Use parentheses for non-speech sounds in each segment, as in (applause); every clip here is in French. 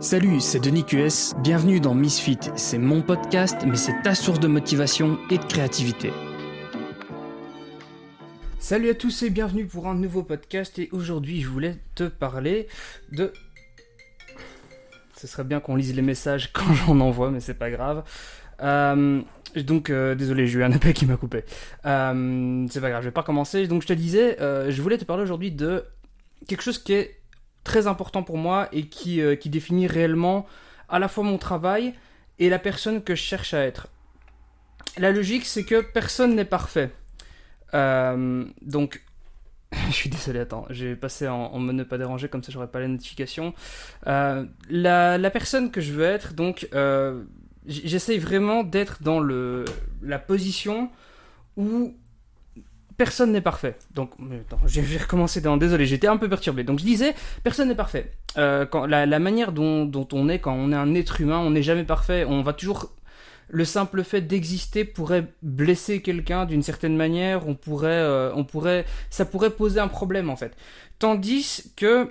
Salut, c'est Denis QS, bienvenue dans Misfit. C'est mon podcast, mais c'est ta source de motivation et de créativité. Salut à tous et bienvenue pour un nouveau podcast. Et aujourd'hui, je voulais te parler de. Ce serait bien qu'on lise les messages (laughs) quand j'en envoie, mais c'est pas grave. Euh, donc, euh, désolé, j'ai eu un appel qui m'a coupé. Euh, c'est pas grave, je vais pas commencer. Donc, je te disais, je voulais te parler aujourd'hui de quelque chose qui est très important pour moi et qui, euh, qui définit réellement à la fois mon travail et la personne que je cherche à être. La logique, c'est que personne n'est parfait. Euh, donc, (laughs) je suis désolé, attends, j'ai passé en, mode ne pas déranger, comme ça j'aurais pas la notification. Euh, la, la, personne que je veux être, donc, j'essaye vraiment d'être dans le, la position où personne n'est parfait. Donc, je vais recommencer. Désolé, j'étais un peu perturbé. Donc, je disais, personne n'est parfait. Euh, la, manière dont, on est, quand on est un être humain, on n'est jamais parfait. On va toujours. Le simple fait d'exister pourrait blesser quelqu'un d'une certaine manière. On pourrait, euh, on pourrait, ça pourrait poser un problème en fait. Tandis que,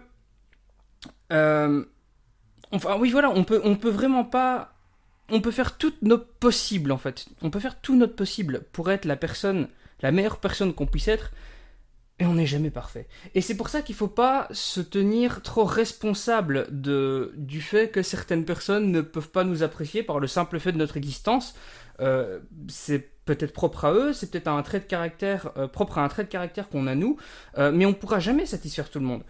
euh, enfin, oui, voilà, on peut, on peut vraiment pas on peut faire tout notre possible en fait. On peut faire tout notre possible pour être la personne la meilleure personne qu'on puisse être, et on n'est jamais parfait. Et c'est pour ça qu'il ne faut pas se tenir trop responsable de, du fait que certaines personnes ne peuvent pas nous apprécier par le simple fait de notre existence. Euh, c'est peut-être propre à eux, c'est peut-être un trait de caractère euh, propre à un trait de caractère qu'on a nous, euh, mais on ne pourra jamais satisfaire tout le monde.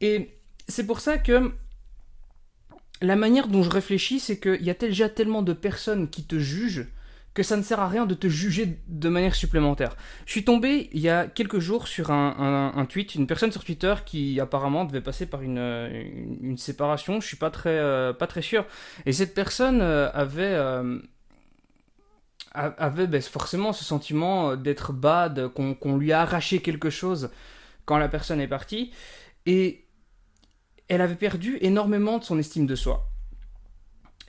Et c'est pour ça que la manière dont je réfléchis, c'est qu'il y a déjà tellement de personnes qui te jugent que ça ne sert à rien de te juger de manière supplémentaire. Je suis tombé il y a quelques jours sur un, tweet, une personne sur Twitter qui apparemment devait passer par une, séparation, je suis pas très, euh, pas très sûr. Et cette personne euh, avait, euh, avait ben, forcément ce sentiment d'être bad, qu'on lui a arraché quelque chose quand la personne est partie. Et elle avait perdu énormément de son estime de soi.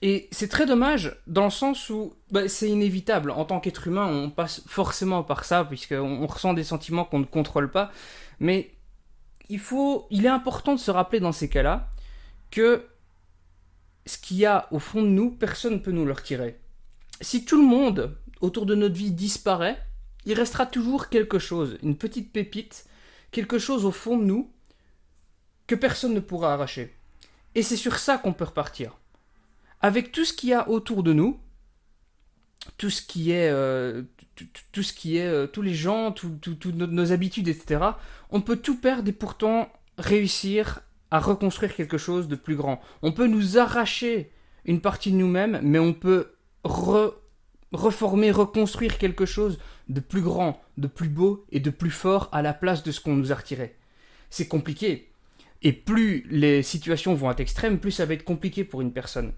Et c'est très dommage dans le sens où bah, c'est inévitable. En tant qu'être humain, on passe forcément par ça, puisqu'on on ressent des sentiments qu'on ne contrôle pas. Mais il, faut, il est important de se rappeler dans ces cas-là que ce qu'il y a au fond de nous, personne ne peut nous le retirer. Si tout le monde autour de notre vie disparaît, il restera toujours quelque chose, une petite pépite, quelque chose au fond de nous que personne ne pourra arracher. Et c'est sur ça qu'on peut repartir avec tout ce qu'il y a autour de nous, tout ce qui est, euh, tout, ce qui est, euh, tous les gens, toutes nos, habitudes, etc. On peut tout perdre et pourtant réussir à reconstruire quelque chose de plus grand. On peut nous arracher une partie de nous-mêmes, mais on peut reformer, reconstruire quelque chose de plus grand, de plus beau et de plus fort à la place de ce qu'on nous a retiré. C'est compliqué. Et plus les situations vont être extrêmes, plus ça va être compliqué pour une personne.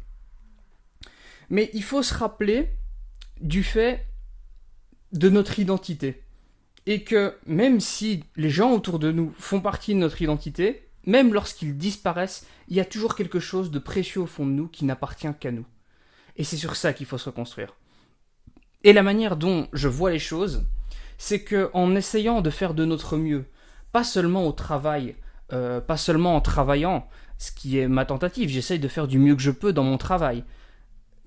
Mais il faut se rappeler du fait de notre identité. Et que même si les gens autour de nous font partie de notre identité, même lorsqu'ils disparaissent, il y a toujours quelque chose de précieux au fond de nous qui n'appartient qu'à nous. Et c'est sur ça qu'il faut se reconstruire. Et la manière dont je vois les choses, c'est que en essayant de faire de notre mieux, pas seulement au travail, euh, pas seulement en travaillant, ce qui est ma tentative, j'essaye de faire du mieux que je peux dans mon travail,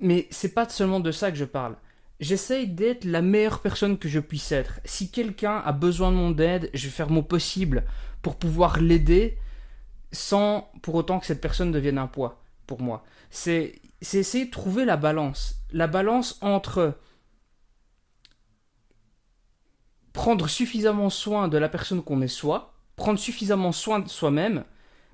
mais c'est pas seulement de ça que je parle. J'essaye d'être la meilleure personne que je puisse être. Si quelqu'un a besoin de mon aide, je vais faire mon possible pour pouvoir l'aider sans pour autant que cette personne devienne un poids pour moi. C'est essayer de trouver la balance. La balance entre prendre suffisamment soin de la personne qu'on est soi, prendre suffisamment soin de soi-même,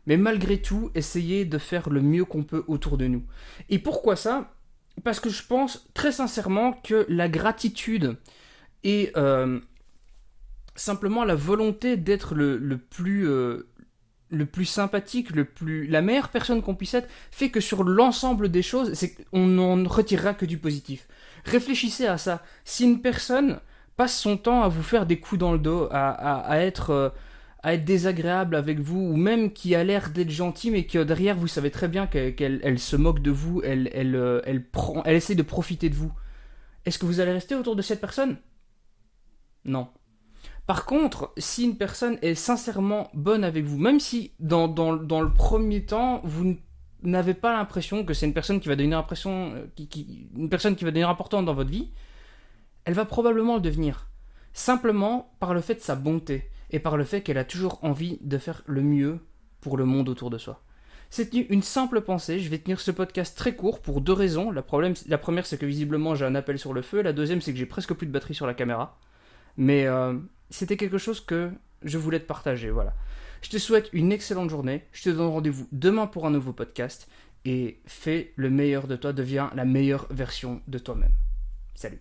mais malgré tout essayer de faire le mieux qu'on peut autour de nous. Et pourquoi ça? Parce que je pense très sincèrement que la gratitude et euh, simplement la volonté d'être le, plus euh, le plus sympathique, le plus la meilleure personne qu'on puisse être, fait que sur l'ensemble des choses, on n'en retirera que du positif. Réfléchissez à ça. Si une personne passe son temps à vous faire des coups dans le dos, à, être euh, à être désagréable avec vous, ou même qui a l'air d'être gentil, mais que derrière vous savez très bien qu'elle se moque de vous, euh, elle, essaie de profiter de vous. Est-ce que vous allez rester autour de cette personne? Non. Par contre, si une personne est sincèrement bonne avec vous, même si dans, le premier temps, vous n'avez pas l'impression que c'est une personne qui va devenir euh, une personne qui va devenir importante dans votre vie, elle va probablement le devenir. Simplement par le fait de sa bonté et par le fait qu'elle a toujours envie de faire le mieux pour le monde autour de soi. C'est une simple pensée, je vais tenir ce podcast très court pour deux raisons. La, première c'est que visiblement j'ai un appel sur le feu, la deuxième c'est que j'ai presque plus de batterie sur la caméra. Mais euh, c'était quelque chose que je voulais te partager, voilà. Je te souhaite une excellente journée, je te donne rendez-vous demain pour un nouveau podcast, et fais le meilleur de toi, deviens la meilleure version de toi-même. Salut